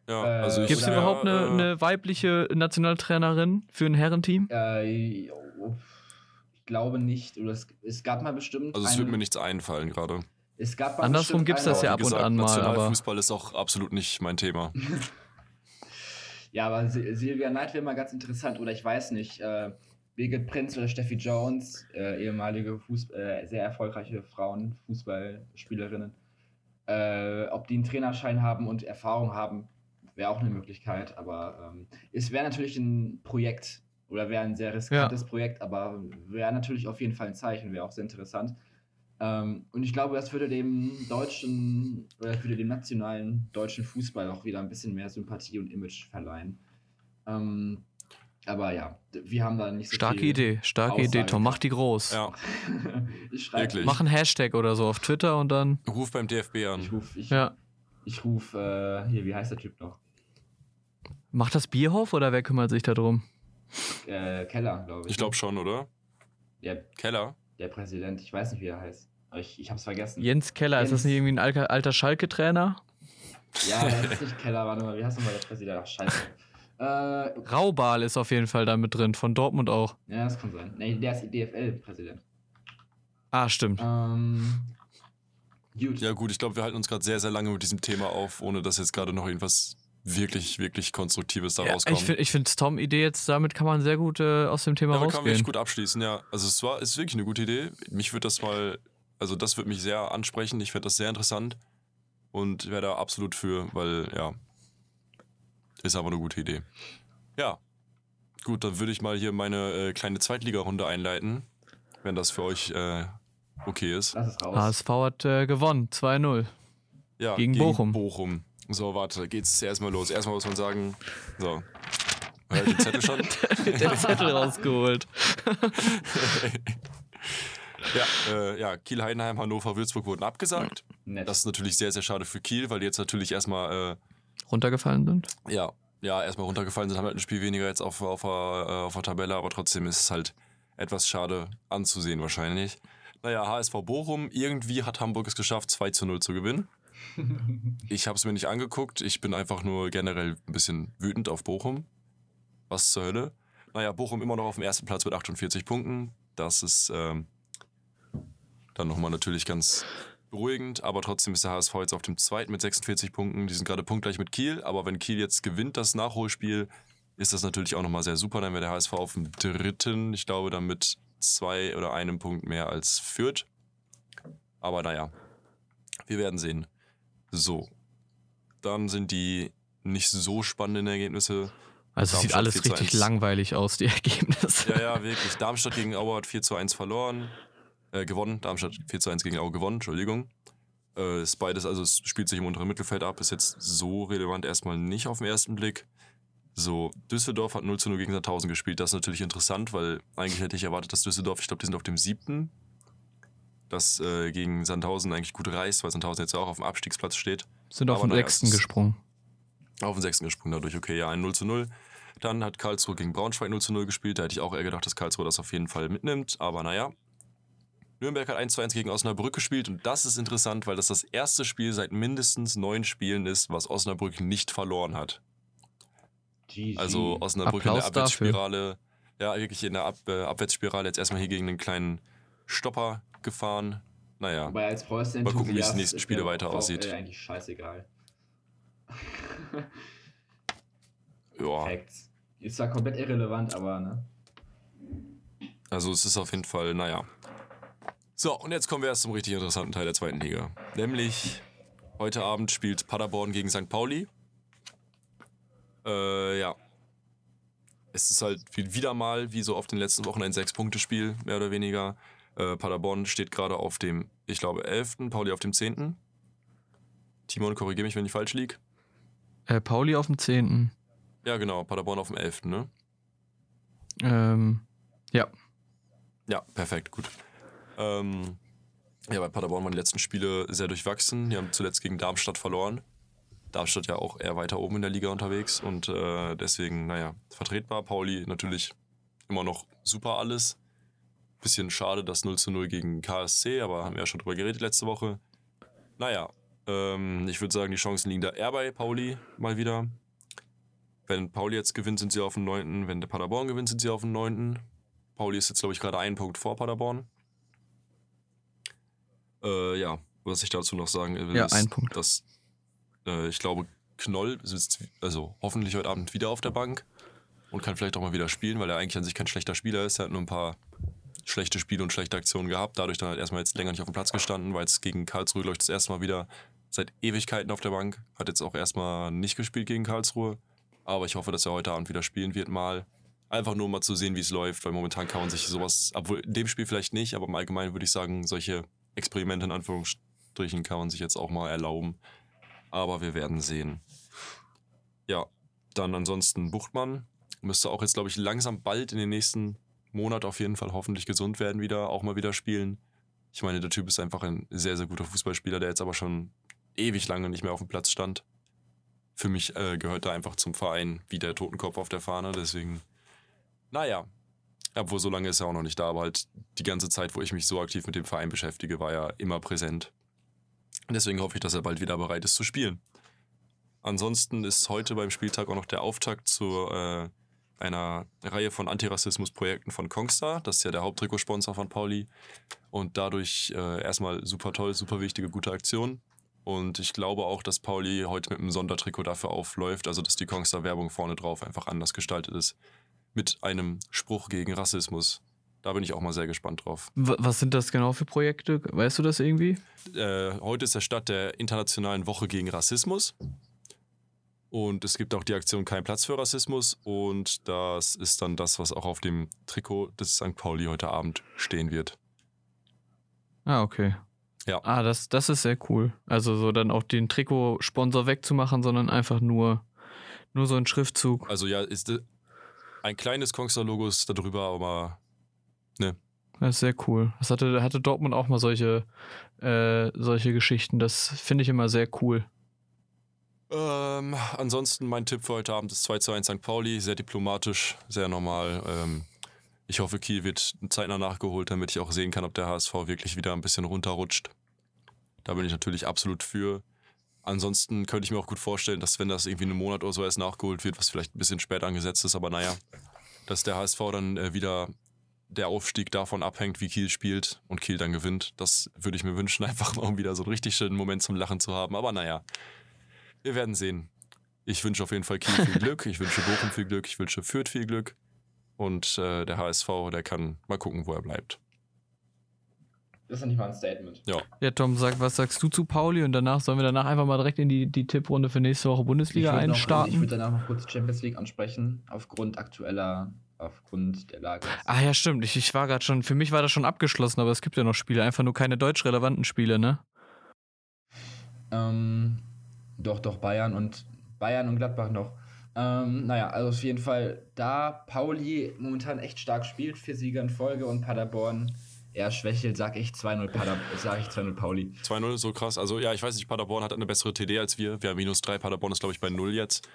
Ja, Äh, also Gibt es überhaupt eine, äh, eine weibliche Nationaltrainerin für ein Herrenteam? Äh, ich glaube nicht. Oder es, es gab mal bestimmt. Also es wird mir nichts einfallen gerade. es gab mal Andersrum gibt's eine- das ja ab und an mal, aber- Nationalfußball ist auch absolut nicht mein Thema. Ja, aber Sil- Silvia Knight wäre mal ganz interessant. Oder ich weiß nicht. Äh, Birgit Prinz oder Steffi Jones, äh, ehemalige Fuß äh, sehr erfolgreiche Frauen-Fußballspielerinnen. Äh, ob die einen Trainerschein haben und Erfahrung haben, wäre auch eine Möglichkeit. Aber ähm, es wäre natürlich ein Projekt oder wäre ein sehr riskantes Projekt, aber wäre natürlich auf jeden Fall ein Zeichen, wäre auch sehr interessant. Ähm, und ich glaube, das würde dem deutschen oder würde dem nationalen deutschen Fußball auch wieder ein bisschen mehr Sympathie und Image verleihen. Ähm, aber ja, wir haben da nicht so Starke viel Idee, starke Idee, Tom. Mach die groß. Ja, ich schreibe, Wirklich. Mach einen Hashtag oder so auf Twitter und dann. ruf beim DFB Ich an. rufe, ich, Ja. ich ruf, äh, hier, wie heißt der Typ noch? Macht das Bierhof oder wer kümmert sich darum? Äh, Keller, glaube ich. Ich glaube schon, oder? Der, Keller? Der Präsident, ich weiß nicht, wie er heißt. Aber ich, ich hab's vergessen. Jens Keller, ist das Jens- nicht irgendwie ein alter, alter Schalke-Trainer? Ja, das ist nicht Keller, warte mal, wie heißt nochmal der Präsident? Ach, scheiße. Äh, Raubal ist auf jeden Fall da mit drin, von Dortmund auch. ja, das kann sein. Nee, der ist DFL-Präsident. Ah, stimmt. Ähm, gut. Ja gut, ich glaube, wir halten uns gerade sehr, sehr lange mit diesem Thema auf, ohne dass jetzt gerade noch irgendwas wirklich, wirklich Konstruktives da Ja, rauskommt. ich finde ich find Tom Idee jetzt, damit kann man sehr gut äh, aus dem Thema Damit kann man wirklich rausgehen. gut abschließen, ja. Also es war, ist wirklich eine gute Idee. Mich würde das mal, also das würde mich sehr ansprechen. Ich fände das sehr interessant und wäre da absolut für, weil ja, ist aber eine gute Idee. Ja, gut, dann würde ich mal hier meine äh, kleine Zweitligarunde einleiten, wenn das für euch äh, okay ist. Lass es raus. HSV hat äh, gewonnen, 2-0. Ja, Gegen Bochum. Bochum. So, warte, geht's erstmal los. Erstmal muss man sagen, so. Hört den Zettel schon? Der Zettel rausgeholt. ja, äh, ja, Kiel, Heidenheim, Hannover, Würzburg wurden abgesagt. Nett. Das ist natürlich sehr, sehr schade für Kiel, weil die jetzt natürlich erstmal, Runtergefallen sind. äh, ja, ja, erstmal runtergefallen sind, haben halt ein Spiel weniger jetzt auf, auf, der, äh, auf der Tabelle, aber trotzdem ist es halt etwas schade anzusehen wahrscheinlich. Naja, HSV Bochum, irgendwie hat Hamburg es geschafft, 2 zu 0 zu gewinnen. Ich habe es mir nicht angeguckt, ich bin einfach nur generell ein bisschen wütend auf Bochum. Was zur Hölle? Naja, Bochum immer noch auf dem ersten Platz mit 48 Punkten. Das ist ähm, dann nochmal natürlich ganz beruhigend, aber trotzdem ist der HSV jetzt auf dem zweiten mit 46 Punkten. Die sind gerade punktgleich mit Kiel, aber wenn Kiel jetzt gewinnt das Nachholspiel, ist das natürlich auch nochmal sehr super. Dann wäre der HSV auf dem dritten, ich glaube, dann mit zwei oder einem Punkt mehr als Fürth. Aber naja, wir werden sehen. So, dann sind die nicht so spannenden Ergebnisse. Also es sieht alles 4 zu richtig 1. langweilig aus, die Ergebnisse. Ja, ja, wirklich. Darmstadt gegen Aue hat 4 zu 1 verloren. Äh, gewonnen. Darmstadt 4 zu 1 gegen Aue gewonnen, Entschuldigung. Äh, ist beides, also es spielt sich im unteren Mittelfeld ab, ist jetzt so relevant erstmal nicht auf den ersten Blick. So, Düsseldorf hat 0 zu 0 gegen Sandhausen gespielt. Das ist natürlich interessant, weil eigentlich hätte ich erwartet, dass Düsseldorf, ich glaube, die sind auf dem siebten. Das äh, gegen Sandhausen eigentlich gut reißt, weil Sandhausen jetzt ja auch auf dem Abstiegsplatz steht. Sind auf den naja, sechsten ist- gesprungen. Auf den sechsten gesprungen dadurch, okay, ja, ein 0 zu 0. Dann hat Karlsruhe gegen Braunschweig 0 zu 0 gespielt. Da hätte ich auch eher gedacht, dass Karlsruhe das auf jeden Fall mitnimmt. Aber naja. Nürnberg hat 1 zu 1 gegen Osnabrück gespielt. Und das ist interessant, weil das das erste Spiel seit mindestens neun Spielen ist, was Osnabrück nicht verloren hat. GG. Also Osnabrück in der Applaus dafür. Abwärtsspirale. Ja, wirklich in der Ab äh, Abwärtsspirale. Jetzt erstmal hier gegen einen kleinen Stopper gefahren. Naja. Wobei als Mal gucken, wie es die Enthusiast nächsten ist Spiele weiter aussieht. eigentlich scheißegal. Ja. Facts. Ist zwar komplett irrelevant, aber ne? Also es ist auf jeden Fall, naja. So, und jetzt kommen wir erst zum richtig interessanten Teil der zweiten Liga. Nämlich, heute Abend spielt Paderborn gegen St. Pauli. Äh, ja. Es ist halt wie- wieder mal, wie so auf den letzten Wochen, ein Sechs-Punkte-Spiel, mehr oder weniger. Äh, Paderborn steht gerade auf dem, ich glaube, 11., Pauli auf dem 10. Timon, korrigiere mich, wenn ich falsch liege. Äh, Pauli auf dem zehnten. Ja, genau, Paderborn auf dem 11., ne? Ähm, ja. Ja, perfekt, gut. Ähm, ja, bei Paderborn waren die letzten Spiele sehr durchwachsen. Die haben zuletzt gegen Darmstadt verloren. Darmstadt ja auch eher weiter oben in der Liga unterwegs und äh, deswegen, naja, vertretbar. Pauli natürlich immer noch super alles. Bisschen schade, das 0 zu 0 gegen KSC, aber haben wir ja schon drüber geredet letzte Woche. Naja, ähm, ich würde sagen, die Chancen liegen da eher bei Pauli mal wieder. Wenn Pauli jetzt gewinnt, sind sie auf dem 9. Wenn der Paderborn gewinnt, sind sie auf dem 9. Pauli ist jetzt, glaube ich, gerade einen Punkt vor Paderborn. Äh, ja, was ich dazu noch sagen will, Ja, ist, ein Punkt. dass äh, ich glaube, Knoll sitzt also hoffentlich heute Abend wieder auf der Bank und kann vielleicht auch mal wieder spielen, weil er eigentlich an sich kein schlechter Spieler ist. Er hat nur ein paar schlechte Spiele und schlechte Aktionen gehabt. Dadurch dann halt erstmal jetzt länger nicht auf dem Platz gestanden, weil es gegen Karlsruhe, ich, das erste Mal wieder seit Ewigkeiten auf der Bank. Hat jetzt auch erstmal nicht gespielt gegen Karlsruhe. Aber ich hoffe, dass er heute Abend wieder spielen wird mal. Einfach nur um mal zu sehen, wie es läuft, weil momentan kann man sich sowas, obwohl in dem Spiel vielleicht nicht, aber im Allgemeinen würde ich sagen, solche Experimente in Anführungsstrichen kann man sich jetzt auch mal erlauben. Aber wir werden sehen. Ja, dann ansonsten Buchtmann. Müsste auch jetzt, glaube ich, langsam bald in den nächsten Monat auf jeden Fall hoffentlich gesund werden wieder, auch mal wieder spielen. Ich meine, der Typ ist einfach ein sehr, sehr guter Fußballspieler, der jetzt aber schon ewig lange nicht mehr auf dem Platz stand. Für mich äh, gehört er einfach zum Verein wie der Totenkopf auf der Fahne, deswegen, naja. Obwohl, so lange ist er auch noch nicht da, aber halt die ganze Zeit, wo ich mich so aktiv mit dem Verein beschäftige, war er immer präsent. Deswegen hoffe ich, dass er bald wieder bereit ist zu spielen. Ansonsten ist heute beim Spieltag auch noch der Auftakt zu äh, einer Reihe von Antirassismus-Projekten von Kongstar. Das ist ja der Haupttrikotsponsor von Pauli. Und dadurch äh, erstmal super toll, super wichtige, gute Aktion. Und ich glaube auch, dass Pauli heute mit einem Sondertrikot dafür aufläuft, also dass die Kongstar-Werbung vorne drauf einfach anders gestaltet ist. Mit einem Spruch gegen Rassismus. Da bin ich auch mal sehr gespannt drauf. Was sind das genau für Projekte? Weißt du das irgendwie? Äh, heute ist der Start der Internationalen Woche gegen Rassismus. Und es gibt auch die Aktion Kein Platz für Rassismus. Und das ist dann das, was auch auf dem Trikot des St. Pauli heute Abend stehen wird. Ah, okay. Ja. Ah, das, das ist sehr cool. Also so dann auch den Trikotsponsor wegzumachen, sondern einfach nur, nur so ein Schriftzug. Also ja, ist äh, ein kleines Kongstar-Logo ist darüber, aber Das ist sehr cool. Das hatte, hatte Dortmund auch mal solche, äh, solche Geschichten. Das finde ich immer sehr cool. Ähm, ansonsten mein Tipp für heute Abend ist 2 zu 1 St. Pauli. Sehr diplomatisch, sehr normal. Ähm, ich hoffe, Kiel wird zeitnah nachgeholt, damit ich auch sehen kann, ob der HSV wirklich wieder ein bisschen runterrutscht. Da bin ich natürlich absolut für. Ansonsten könnte ich mir auch gut vorstellen, dass wenn das irgendwie einen Monat oder so erst nachgeholt wird, was vielleicht ein bisschen spät angesetzt ist, aber naja, dass der HSV dann äh, wieder der Aufstieg davon abhängt, wie Kiel spielt und Kiel dann gewinnt. Das würde ich mir wünschen, einfach mal um wieder so einen richtig schönen Moment zum Lachen zu haben. Aber naja, wir werden sehen. Ich wünsche auf jeden Fall Kiel viel Glück, ich wünsche Bochum viel Glück, ich wünsche Fürth viel Glück. Und äh, der HSV, der kann mal gucken, wo er bleibt. Das ist ja nicht mal ein Statement. Ja, Tom, sag, was sagst du zu Pauli? Und danach sollen wir danach einfach mal direkt in die, die Tipprunde für nächste Woche Bundesliga ich noch- einstarten. Ich würde danach noch kurz Champions League ansprechen, aufgrund aktueller, aufgrund der Lage. Ah ja, stimmt. Ich, ich war gerade schon, für mich war das schon abgeschlossen, aber es gibt ja noch Spiele, einfach nur keine deutsch relevanten Spiele, ne? Ähm, doch, doch, Bayern und Bayern und Gladbach noch. Ähm, naja, also auf jeden Fall, da Pauli momentan echt stark spielt, vier Sieger in Folge und Paderborn eher schwächelt, sag ich 2-0 Pader, sag ich 2-0 Pauli. 2-0 so krass. Also ja, ich weiß nicht, Paderborn hat eine bessere TD als wir. Wir haben minus 3, Paderborn ist glaube ich bei 0 jetzt.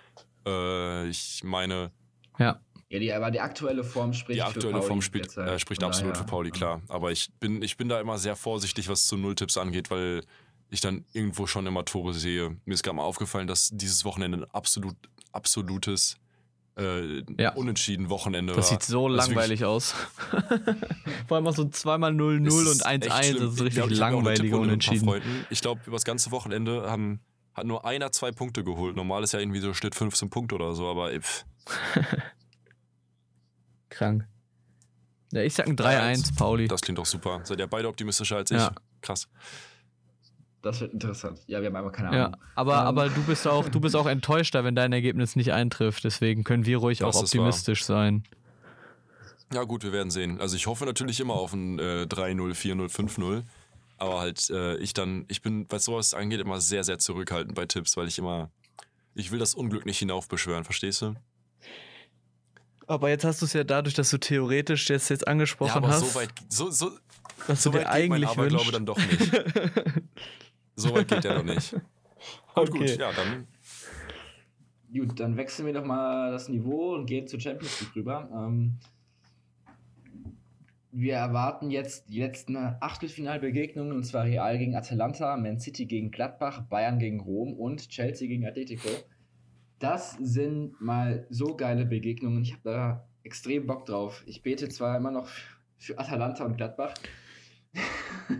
Äh, ich meine, Ja. Ja, die, aber die aktuelle Form spricht die aktuelle für Pauli Form spielt, äh, spricht absolut daher, für Pauli, klar. Aber ich bin, ich bin da immer sehr vorsichtig, was zu Nulltipps angeht, weil ich dann irgendwo schon immer Tore sehe. Mir ist gerade mal aufgefallen, dass dieses Wochenende ein absolut, absolutes äh, Ja. unentschieden Wochenende Das war. sieht so Das langweilig aus. Vor allem auch so zweimal 0-0 Es und ist 1-1. echt Das ist Ich richtig ich langweilig unentschieden. Ich glaube, über das ganze Wochenende haben, hat nur einer zwei Punkte geholt. Normal ist ja irgendwie so Schnitt 15 Punkte oder so, aber pff, Krank. Ja, ich sag ein 3-1, Pauli. das klingt doch super. Seid ihr beide optimistischer als ich? Ja. Krass. Das wird interessant. Ja, wir haben einfach keine Ja, Ahnung. aber, Ähm. aber du bist auch, du bist auch enttäuschter, wenn dein Ergebnis nicht eintrifft. Deswegen können wir ruhig Das auch optimistisch sein. Ja, gut, wir werden sehen. Also ich hoffe natürlich immer auf ein äh, 3-0, 4-0, 5-0. Aber halt, äh, ich dann, ich bin, was sowas angeht, immer sehr, sehr zurückhaltend bei Tipps, weil ich immer, ich will das Unglück nicht hinaufbeschwören, verstehst du? Aber jetzt hast du es ja dadurch, dass du theoretisch das jetzt angesprochen ja, aber hast, so weit, so, so, was so du dir weit geht mein eigentlich Aberglaube wünschst. dann doch nicht. so weit geht der noch nicht. Gut, Okay. gut, ja, dann Gut, dann wechseln wir doch mal das Niveau und gehen zur Champions League rüber. Ähm, wir erwarten jetzt die letzten Achtelfinalbegegnungen, und zwar Real gegen Atalanta, Man City gegen Gladbach, Bayern gegen Rom und Chelsea gegen Atletico. Das sind mal so geile Begegnungen. Ich habe da extrem Bock drauf. Ich bete zwar immer noch für Atalanta und Gladbach.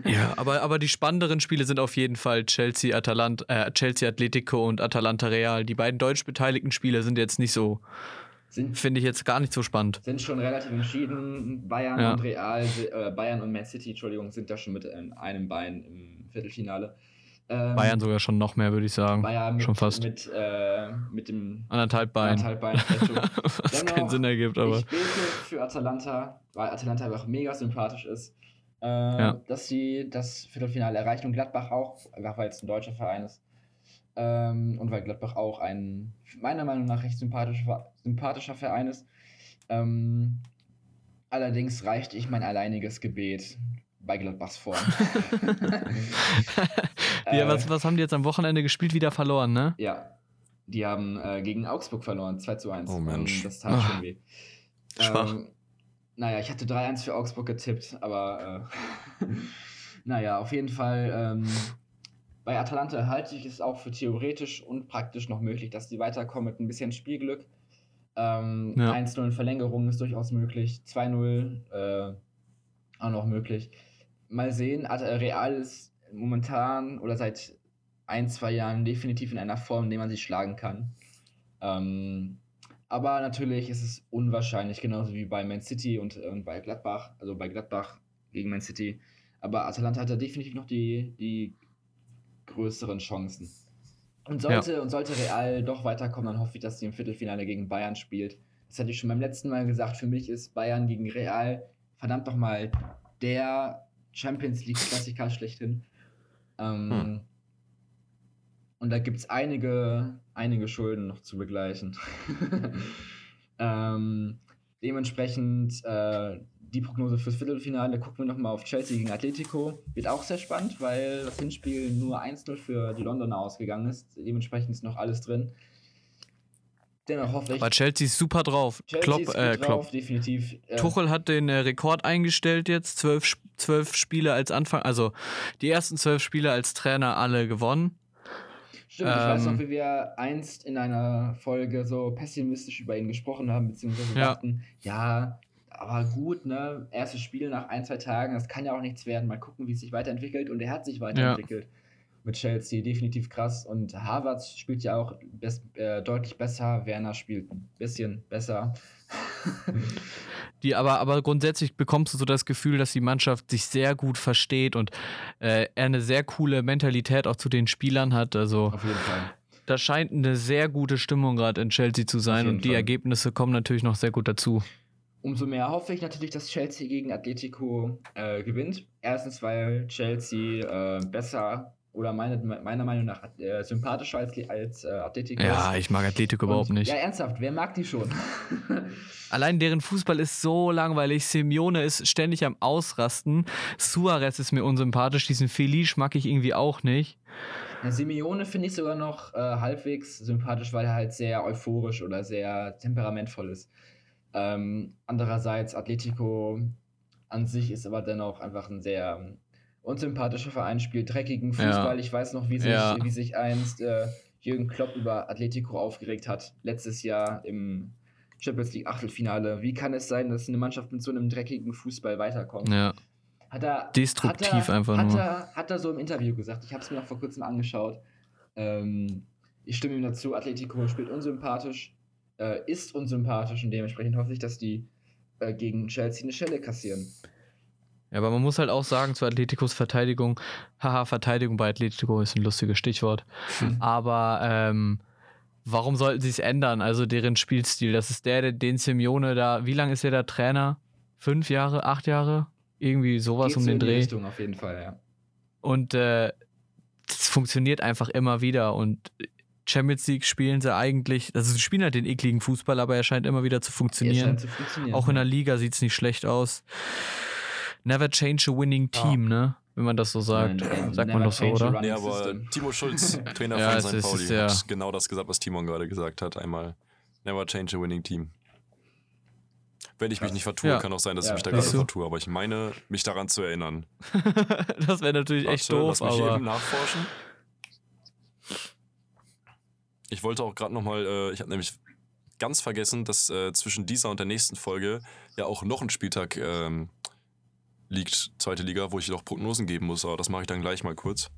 Ja, aber, aber die spannenderen Spiele sind auf jeden Fall Chelsea, Atalant, äh, Chelsea Atletico und Atalanta Real. Die beiden deutsch beteiligten Spiele sind jetzt nicht so, finde ich jetzt gar nicht so spannend. sind schon relativ entschieden. Bayern Ja. und Real, äh, Bayern und Man City, Entschuldigung, sind da schon mit in einem Bein im Viertelfinale. Ähm, Bayern sogar schon noch mehr, würde ich sagen. Bayern mit, schon fast. mit, äh, mit dem Anderthalb Bein. anderthalb Bein. Fälschung. Was Dennoch, keinen Sinn ergibt, aber. Ich bete für Atalanta, weil Atalanta einfach mega sympathisch ist, äh, Ja. dass sie das Viertelfinale erreichen und Gladbach auch, einfach weil es ein deutscher Verein ist. Ähm, und weil Gladbach auch ein, meiner Meinung nach, recht sympathischer, sympathischer Verein ist. Ähm, allerdings reicht ich mein alleiniges Gebet bei Gladbachs Form. ja, Äh, was, was haben die jetzt am Wochenende gespielt? Wieder verloren, ne? Ja, die haben äh, gegen Augsburg verloren, 2 zu 1. Oh, Mensch. Und das tat Ah. schon weh. Schwach. Ähm, naja, ich hatte 3-1 für Augsburg getippt, aber äh, naja, auf jeden Fall. Ähm, bei Atalanta halte ich es auch für theoretisch und praktisch noch möglich, dass die weiterkommen mit ein bisschen Spielglück. Ähm, Ja. 1-0 in Verlängerung ist durchaus möglich. 2-0 äh, auch noch möglich. Mal sehen, äh, Real ist momentan oder seit ein, zwei Jahren definitiv in einer Form, in der man sie schlagen kann. Ähm, aber natürlich ist es unwahrscheinlich, genauso wie bei Man City und, und bei Gladbach, also bei Gladbach gegen Man City. Aber Atalanta hat da definitiv noch die, die größeren Chancen. Und sollte, und sollte Real doch weiterkommen, dann hoffe ich, dass sie im Viertelfinale gegen Bayern spielt. Das hatte ich schon beim letzten Mal gesagt. Für mich ist Bayern gegen Real verdammt doch mal der Champions League-Klassiker schlechthin. Ähm, Hm. Und da gibt es einige, einige Schulden noch zu begleichen. ähm, dementsprechend äh, die Prognose fürs Viertelfinale gucken wir nochmal auf Chelsea gegen Atletico. Wird auch sehr spannend, weil das Hinspiel nur 1-0 für die Londoner ausgegangen ist. Dementsprechend ist noch alles drin. Dennoch hoffe ich. Aber Chelsea ist super drauf. Chelsea Klopp, ist äh, drauf, Klopp. definitiv. Äh, Tuchel hat den äh, Rekord eingestellt jetzt. Zwölf, zwölf Spiele als Anfang, also die ersten zwölf Spiele als Trainer alle gewonnen. Stimmt, ich weiß Ähm, noch, wie wir einst in einer Folge so pessimistisch über ihn gesprochen haben, beziehungsweise Ja. dachten, ja, aber gut, ne, erstes Spiel nach ein, zwei Tagen, das kann ja auch nichts werden, mal gucken, wie es sich weiterentwickelt. Und er hat sich weiterentwickelt mit Chelsea, definitiv krass. Und Harvard spielt ja auch best, äh, deutlich besser, Werner spielt ein bisschen besser. Die, aber, aber grundsätzlich bekommst du so das Gefühl, dass die Mannschaft sich sehr gut versteht und äh, er eine sehr coole Mentalität auch zu den Spielern hat. Also Auf jeden Fall. da scheint eine sehr gute Stimmung gerade in Chelsea zu sein und die Fall. Ergebnisse kommen natürlich noch sehr gut dazu. Umso mehr hoffe ich natürlich, dass Chelsea gegen Atletico äh, gewinnt. Erstens, weil Chelsea äh, besser oder meine, meiner Meinung nach äh, sympathischer als, als äh, Atletico. Ja, ich mag Atletico überhaupt nicht. Ja, ernsthaft, wer mag die schon? Allein deren Fußball ist so langweilig. Simeone ist ständig am Ausrasten. Suarez ist mir unsympathisch. Diesen Felice mag ich irgendwie auch nicht. Ja, Simeone finde ich sogar noch äh, halbwegs sympathisch, weil er halt sehr euphorisch oder sehr temperamentvoll ist. Ähm, andererseits, Atletico an sich ist aber dennoch einfach ein sehr unsympathischer Verein, spielt dreckigen Fußball. Ja. Ich weiß noch, wie sich, ja. wie sich einst äh, Jürgen Klopp über Atletico aufgeregt hat, letztes Jahr im Champions League Achtelfinale. Wie kann es sein, dass eine Mannschaft mit so einem dreckigen Fußball weiterkommt? Ja. Hat er, Destruktiv hat er, einfach hat nur. Er, hat er so im Interview gesagt, ich habe es mir noch vor kurzem angeschaut. Ähm, ich stimme ihm dazu, Atletico spielt unsympathisch, äh, ist unsympathisch und dementsprechend hoffe ich, dass die äh, gegen Chelsea eine Schelle kassieren. Ja, aber man muss halt auch sagen, zu Atleticos Verteidigung, haha, Verteidigung bei Atletico ist ein lustiges Stichwort. Hm. Aber ähm, warum sollten sie es ändern? Also deren Spielstil, das ist der, den Simeone da, wie lange ist er da Trainer? Fünf Jahre, acht Jahre? Irgendwie sowas Geht um so den in die Dreh. Richtung auf jeden Fall, ja. Und äh, das funktioniert einfach immer wieder. Und Champions League spielen sie eigentlich, also sie spielen halt den ekligen Fußball, aber er scheint immer wieder zu Er funktionieren. scheint zu funktionieren. Auch in der Liga sieht es nicht schlecht aus. Never change a winning team, ne? Wenn man das so sagt. Nein, sagt man doch so, oder? Nee, aber. Timo Schulz, Trainer Ja, von St. Pauli, ist ja- hat genau das gesagt, was Timon gerade gesagt hat. Einmal, never change a winning team. Wenn ich mich nicht vertue, Ja. kann auch sein, dass Ja, ich mich da gerade vertue, aber ich meine, mich daran zu erinnern. das wäre natürlich echt Warte, doof, lass mich aber. eben nachforschen. Ich wollte auch gerade nochmal, äh, ich habe nämlich ganz vergessen, dass äh, zwischen dieser und der nächsten Folge ja auch noch ein Spieltag ähm, liegt, zweite Liga, wo ich noch Prognosen geben muss, aber das mache ich dann gleich mal kurz.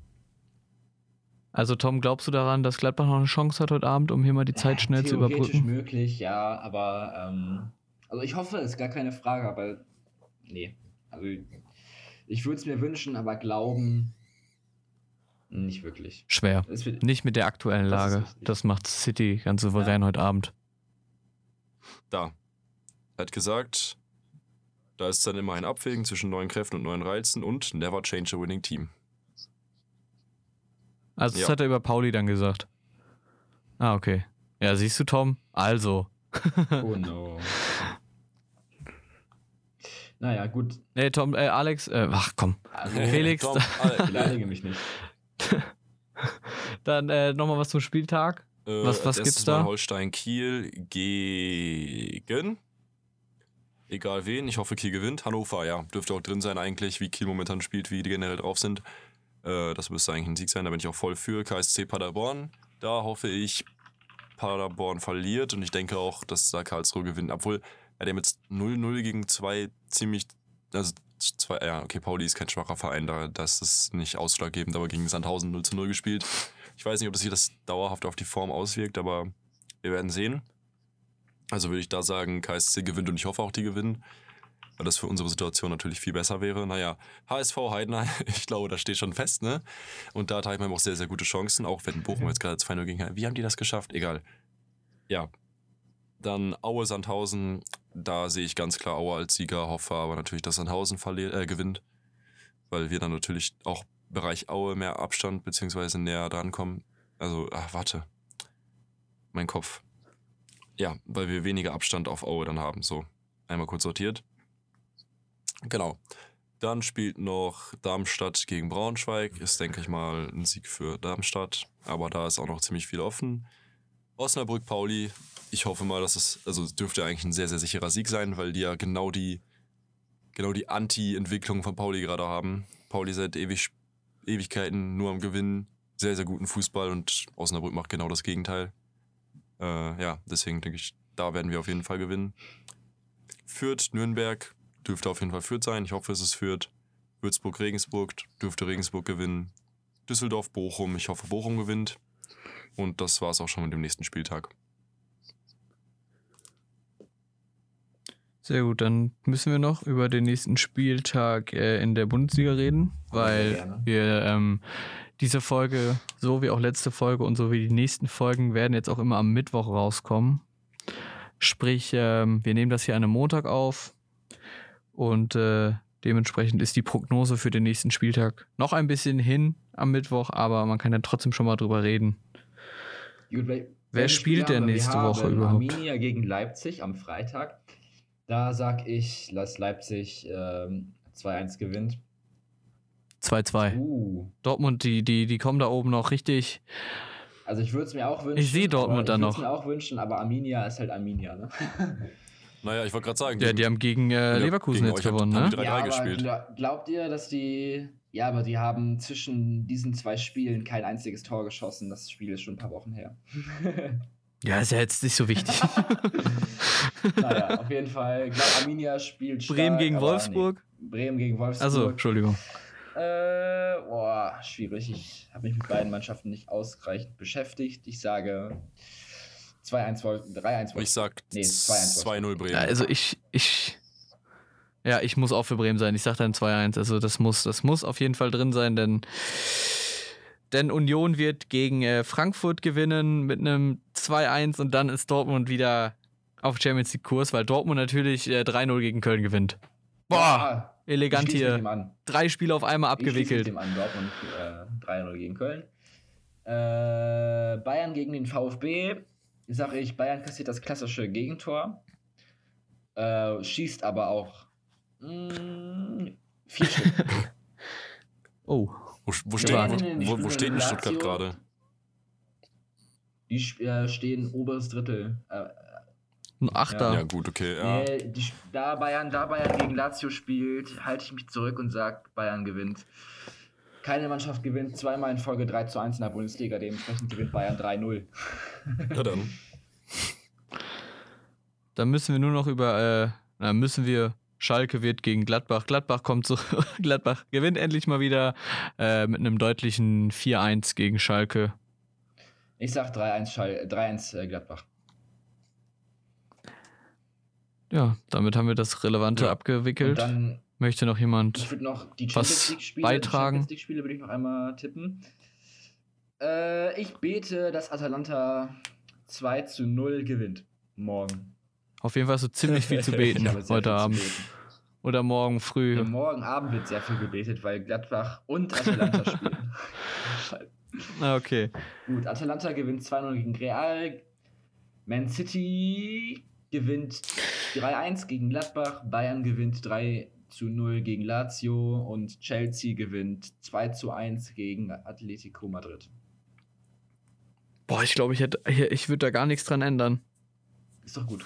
Also, Tom, glaubst du daran, dass Gladbach noch eine Chance hat heute Abend, um hier mal die Zeit schnell zu Theoretisch überbrücken? möglich, ja, aber ähm, also ich hoffe, ist gar keine Frage, aber nee. Also ich würde es mir wünschen, aber glauben nicht wirklich. Schwer. Wird, Nicht mit der aktuellen Das Lage. richtig. Das macht City ganz souverän heute Abend. Da. Er hat gesagt, da ist dann immer ein Abwägen zwischen neuen Kräften und neuen Reizen und never change a winning team. Also, das Ja. hat er über Pauli dann gesagt. Ah, okay. Ja, siehst du, Tom? Also. oh no. Naja, gut. Nee, Tom, äh, Alex, äh, ach komm. Also, Felix, Tom, beleidige mich nicht. Dann äh, nochmal was zum Spieltag. äh, Was- was gibt's da? Holstein Kiel gegen. Egal wen, ich hoffe Kiel gewinnt. Hannover, ja, dürfte auch drin sein eigentlich, wie Kiel momentan spielt, wie die generell drauf sind. Äh, das müsste eigentlich ein Sieg sein, da bin ich auch voll für. KSC Paderborn, da hoffe ich, Paderborn verliert und ich denke auch, dass da Karlsruhe gewinnt. Obwohl, die haben jetzt 0-0 gegen zwei ziemlich, also zwei, ja, okay, Pauli ist kein schwacher Verein, da das ist nicht ausschlaggebend, aber gegen Sandhausen 0 0 gespielt. Ich weiß nicht, ob sich das dauerhaft auf die Form auswirkt, aber wir werden sehen. Also würde ich da sagen, KSC gewinnt und ich hoffe auch, die gewinnen. Weil das für unsere Situation natürlich viel besser wäre. Naja, HSV Heidenheim, ich glaube, das steht schon fest, ne? Und da hat Heidenheim auch sehr, sehr gute Chancen, auch wenn Bochum jetzt gerade 2-0 gegen Wie haben die das geschafft? Egal. Ja. Dann Aue Sandhausen, da sehe ich ganz klar Aue als Sieger, hoffe aber natürlich, dass Sandhausen äh, gewinnt. Weil wir dann natürlich auch Bereich Aue mehr Abstand beziehungsweise näher drankommen. Also, ach, warte. Mein Kopf. Ja, weil wir weniger Abstand auf Aue dann haben. So, einmal kurz sortiert. Genau. Dann spielt noch Darmstadt gegen Braunschweig. Ist, denke ich mal, ein Sieg für Darmstadt. Aber da ist auch noch ziemlich viel offen. Osnabrück, Pauli. Ich hoffe mal, dass es, also dürfte eigentlich ein sehr, sehr sicherer Sieg sein, weil die ja genau die, genau die Anti-Entwicklung von Pauli gerade haben. Pauli seit ewig, Ewigkeiten nur am Gewinnen. Sehr, sehr guten Fußball und Osnabrück macht genau das Gegenteil. Äh, ja, deswegen denke ich, da werden wir auf jeden Fall gewinnen. Fürth, Nürnberg dürfte auf jeden Fall Fürth sein. Ich hoffe, es ist Fürth. Würzburg, Regensburg dürfte Regensburg gewinnen. Düsseldorf, Bochum. Ich hoffe, Bochum gewinnt. Und das war es auch schon mit dem nächsten Spieltag. Sehr gut, dann müssen wir noch über den nächsten Spieltag äh, in der Bundesliga reden, weil wir ähm, diese Folge, so wie auch letzte Folge und so wie die nächsten Folgen, werden jetzt auch immer am Mittwoch rauskommen. Sprich, ähm, wir nehmen das hier an einem Montag auf und äh, dementsprechend ist die Prognose für den nächsten Spieltag noch ein bisschen hin, am Mittwoch, aber man kann ja trotzdem schon mal drüber reden. Gut, wel- Wer spielt denn haben nächste wir Woche haben überhaupt? Arminia gegen Leipzig am Freitag. Da sag ich, dass Leipzig ähm, 2-1 gewinnt. 2-2. Uh, Dortmund, die, die, die kommen da oben noch richtig. also ich würde es mir auch wünschen. Ich sehe Dortmund aber da ich noch. würd's mir auch wünschen, aber Arminia ist halt Arminia, ne? Naja, ich wollte gerade sagen. Ja, die haben gegen äh, Ja, Leverkusen gegen jetzt gewonnen, haben ne? die 3-3 ja, aber gespielt. gla- glaubt ihr, dass die. Ja, aber die haben zwischen diesen zwei Spielen kein einziges Tor geschossen. Das Spiel ist schon ein paar Wochen her. Ja, ist ja jetzt nicht so wichtig. naja, auf jeden Fall. Glaub, Arminia spielt stark, Bremen gegen Wolfsburg? Nee. Bremen gegen Wolfsburg. Also, Entschuldigung. Äh, boah, schwierig. Ich habe mich mit beiden Mannschaften nicht ausreichend beschäftigt. Ich sage 2-1 Wolf, 3-1 Wolfsburg. Ich sag Nee, 2-1 2-0 Bremen. Ja, also ich, ich. Ja, ich muss auch für Bremen sein. Ich sag dann 2-1. Also das muss, das muss auf jeden Fall drin sein, denn, denn Union wird gegen äh, Frankfurt gewinnen mit einem 2-1 und dann ist Dortmund wieder auf Champions League Kurs, weil Dortmund natürlich äh, 3-0 gegen Köln gewinnt. Boah, Ja, elegant ich hier. Drei Spiele auf einmal Ich abgewickelt. dem an. Dortmund äh, 3-0 gegen Köln. Äh, Bayern gegen den VfB. Sag ich, Bayern kassiert das klassische Gegentor. Äh, schießt aber auch mh, vier Stück. Oh, Wo, wo, nee, wo, wo, wo spielen steht denn in Stuttgart gerade? Die äh, stehen oberes Drittel. Äh, ein Achter. Ja, gut, okay. Ja. Nee, die, da, Bayern, da Bayern gegen Lazio spielt, halte ich mich zurück und sage, Bayern gewinnt. Keine Mannschaft gewinnt zweimal in Folge 3 zu 1 in der Bundesliga, dementsprechend gewinnt Bayern 3-0. ja, dann. Dann müssen wir nur noch über, äh, na, müssen wir, Schalke wird gegen Gladbach. Gladbach kommt so, Gladbach gewinnt endlich mal wieder äh, mit einem deutlichen 4-1 gegen Schalke. Ich sag 3-1 Schal 3-1 äh, Gladbach. Ja, damit haben wir das Relevante Ja. Abgewickelt. dann, Möchte noch jemand. ich noch die Was beitragen? Champions League-Spiele würde ich noch einmal tippen. Äh, ich bete, dass Atalanta 2 zu 0 gewinnt. Morgen. Auf jeden Fall so ziemlich viel zu beten heute Abend. beten. Oder morgen früh. Ja, morgen Abend wird sehr viel gebetet, weil Gladbach und Atalanta spielen. Scheiße. Okay. Gut, Atalanta gewinnt 2-0 gegen Real. Man City gewinnt 3-1 gegen Gladbach. Bayern gewinnt 3 zu 0 gegen Lazio. Und Chelsea gewinnt 2 zu 1 gegen Atletico Madrid. Boah, ich glaube, ich hätte, ich würde da gar nichts dran ändern. Ist doch gut.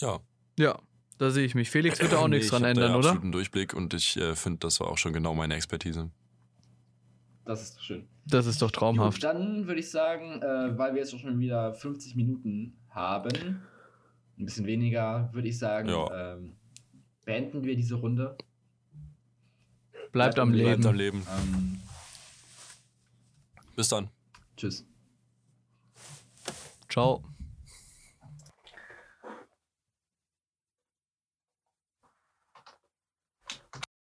Ja. Ja, da sehe ich mich. Felix wird da auch Nee, nichts ich dran hab da ändern, oder? absoluten Durchblick und ich äh, finde, das war auch schon genau meine Expertise. Das ist doch schön. Das ist doch Gut, traumhaft. dann würde ich sagen, äh, weil wir jetzt schon wieder 50 Minuten haben, ein bisschen weniger, würde ich sagen, Ja. ähm, beenden wir diese Runde. Bleibt am Bleibt Bleibt am Leben. Leben. Ähm, Bis dann. tschüss. Ciao.